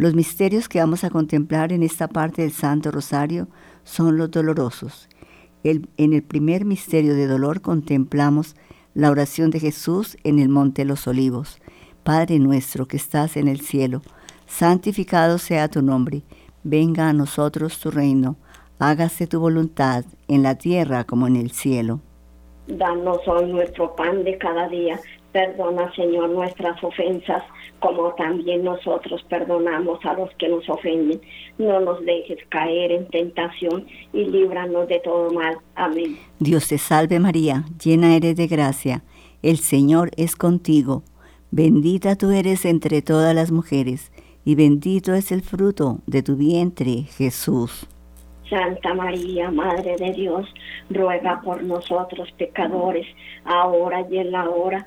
Los misterios que vamos a contemplar en esta parte del Santo Rosario son los dolorosos. en el primer misterio de dolor contemplamos la oración de Jesús en el Monte de los Olivos. Padre nuestro que estás en el cielo, santificado sea tu nombre, venga a nosotros tu reino, hágase tu voluntad en la tierra como en el cielo. Danos hoy nuestro pan de cada día, perdona Señor nuestras ofensas como también nosotros perdonamos a los que nos ofenden. No nos dejes caer en tentación y líbranos de todo mal. Amén. Dios te salve María, llena eres de gracia, el Señor es contigo. Bendita tú eres entre todas las mujeres, y bendito es el fruto de tu vientre, Jesús. Santa María, Madre de Dios, ruega por nosotros pecadores, ahora y en la hora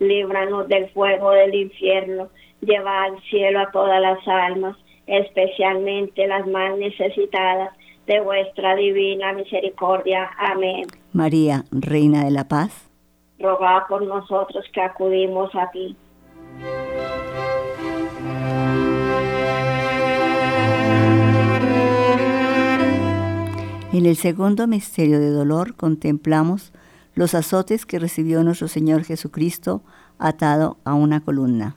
líbranos del fuego del infierno, lleva al cielo a todas las almas, especialmente las más necesitadas de vuestra divina misericordia. Amén. María, Reina de la Paz roga por nosotros que acudimos a ti. En el segundo misterio de dolor contemplamos los azotes que recibió nuestro Señor Jesucristo atado a una columna.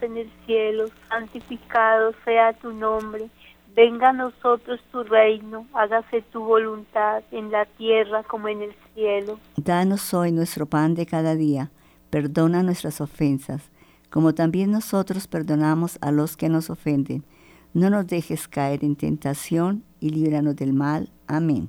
En el cielo, santificado sea tu nombre Venga a nosotros tu reino, hágase tu voluntad en la tierra como en el cielo. Danos hoy nuestro pan de cada día, perdona nuestras ofensas, como también nosotros perdonamos a los que nos ofenden. No nos dejes caer en tentación y líbranos del mal. Amén.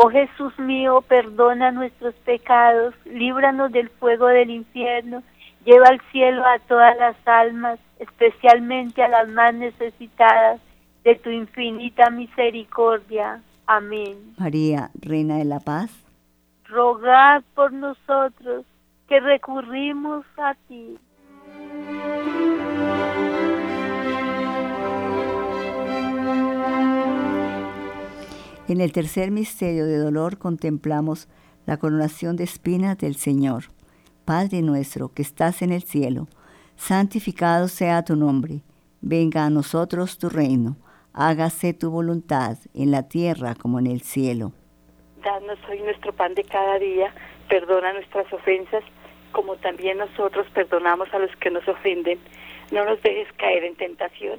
Oh Jesús mío, perdona nuestros pecados, líbranos del fuego del infierno, lleva al cielo a todas las almas, especialmente a las más necesitadas de tu infinita misericordia. Amén. María, Reina de la Paz, rogad por nosotros que recurrimos a ti. En el tercer misterio de dolor contemplamos la coronación de espinas del Señor. Padre nuestro que estás en el cielo, santificado sea tu nombre. Venga a nosotros tu reino. Hágase tu voluntad en la tierra como en el cielo. Danos hoy nuestro pan de cada día. Perdona nuestras ofensas como también nosotros perdonamos a los que nos ofenden. No nos dejes caer en tentación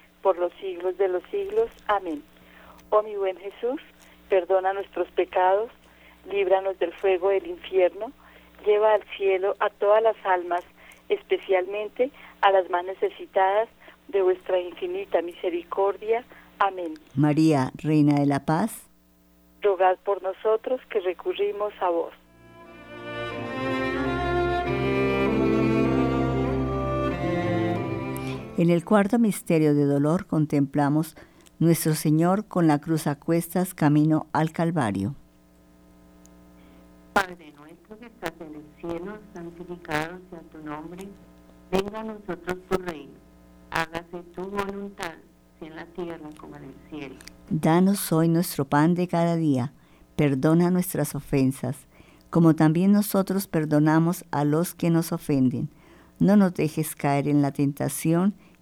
por los siglos de los siglos. Amén. Oh mi buen Jesús, perdona nuestros pecados, líbranos del fuego del infierno, lleva al cielo a todas las almas, especialmente a las más necesitadas de vuestra infinita misericordia. Amén. María, Reina de la Paz, rogad por nosotros que recurrimos a vos. En el cuarto misterio de dolor contemplamos Nuestro Señor con la cruz a cuestas camino al Calvario. Padre nuestro que estás en el cielo, santificado sea tu nombre. Venga a nosotros tu reino. Hágase tu voluntad, sea en la tierra como en el cielo. Danos hoy nuestro pan de cada día. Perdona nuestras ofensas, como también nosotros perdonamos a los que nos ofenden. No nos dejes caer en la tentación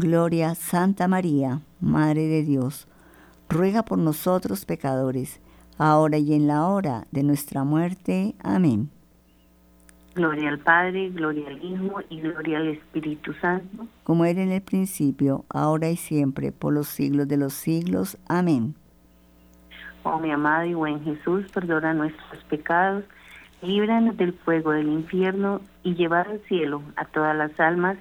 Gloria, Santa María, Madre de Dios, ruega por nosotros pecadores, ahora y en la hora de nuestra muerte. Amén. Gloria al Padre, gloria al Hijo y gloria al Espíritu Santo. Como era en el principio, ahora y siempre, por los siglos de los siglos. Amén. Oh mi amado y buen Jesús, perdona nuestros pecados, líbranos del fuego del infierno y lleva al cielo a todas las almas,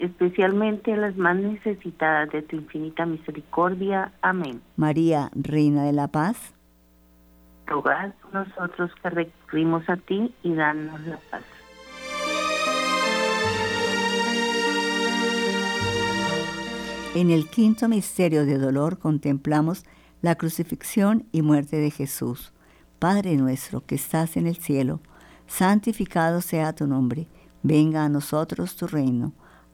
especialmente a las más necesitadas de tu infinita misericordia. Amén. María, Reina de la Paz, rogad nosotros que recurrimos a ti y danos la paz. En el quinto misterio de dolor contemplamos la crucifixión y muerte de Jesús. Padre nuestro que estás en el cielo, santificado sea tu nombre, venga a nosotros tu reino,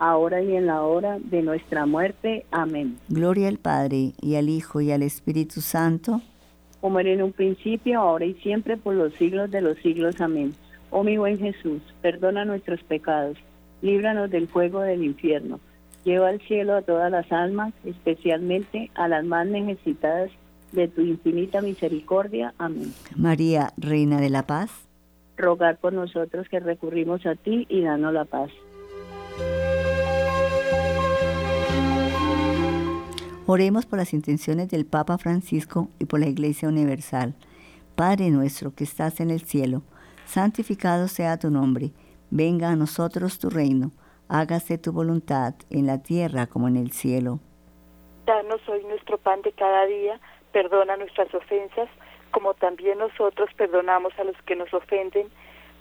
ahora y en la hora de nuestra muerte. Amén. Gloria al Padre, y al Hijo, y al Espíritu Santo como era en un principio, ahora y siempre, por los siglos de los siglos. Amén. Oh mi buen Jesús, perdona nuestros pecados, líbranos del fuego del infierno, lleva al cielo a todas las almas, especialmente a las más necesitadas de tu infinita misericordia. Amén. María, Reina de la Paz, rogar por nosotros que recurrimos a ti y danos la paz. Oremos por las intenciones del Papa Francisco y por la Iglesia Universal. Padre nuestro que estás en el cielo, santificado sea tu nombre, venga a nosotros tu reino, hágase tu voluntad en la tierra como en el cielo. Danos hoy nuestro pan de cada día, perdona nuestras ofensas, como también nosotros perdonamos a los que nos ofenden,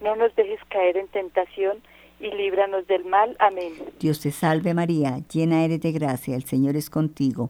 no nos dejes caer en tentación, y líbranos del mal. Amén. Dios te salve María, llena eres de gracia, el Señor es contigo.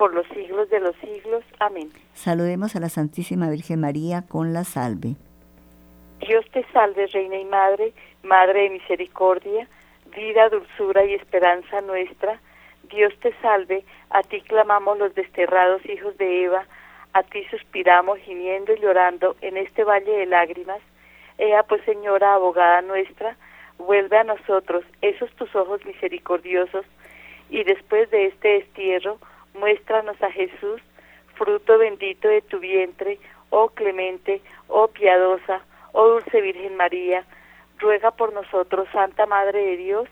por los siglos de los siglos. Amén. Saludemos a la Santísima Virgen María con la salve. Dios te salve, Reina y Madre, Madre de misericordia, vida, dulzura y esperanza nuestra. Dios te salve, a ti clamamos los desterrados hijos de Eva, a ti suspiramos gimiendo y llorando en este valle de lágrimas. Ea pues, Señora, abogada nuestra, vuelve a nosotros esos tus ojos misericordiosos, y después de este destierro, muéstranos a Jesús, fruto bendito de tu vientre, oh clemente, oh piadosa, oh dulce Virgen María, ruega por nosotros, Santa Madre de Dios,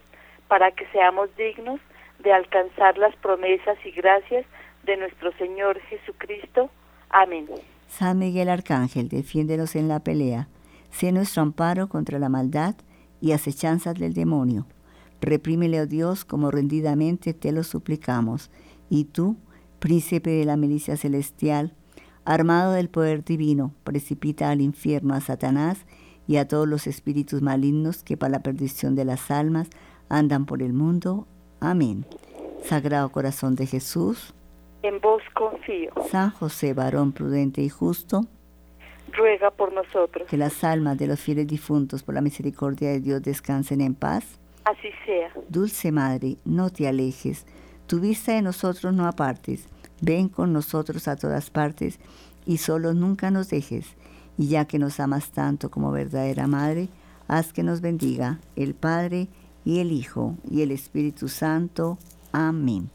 para que seamos dignos de alcanzar las promesas y gracias de nuestro Señor Jesucristo. Amén. San Miguel Arcángel, defiéndenos en la pelea. Sé nuestro amparo contra la maldad y acechanzas del demonio. Reprímele, oh Dios, como rendidamente te lo suplicamos. Y tú, príncipe de la milicia celestial, armado del poder divino, precipita al infierno a Satanás y a todos los espíritus malignos que para la perdición de las almas andan por el mundo. Amén. Sagrado Corazón de Jesús, en vos confío. San José, varón prudente y justo, ruega por nosotros. Que las almas de los fieles difuntos por la misericordia de Dios descansen en paz. Así sea. Dulce Madre, no te alejes, tu vista de nosotros no apartes, ven con nosotros a todas partes y solo nunca nos dejes. Y ya que nos amas tanto como verdadera Madre, haz que nos bendiga el Padre y el Hijo y el Espíritu Santo. Amén.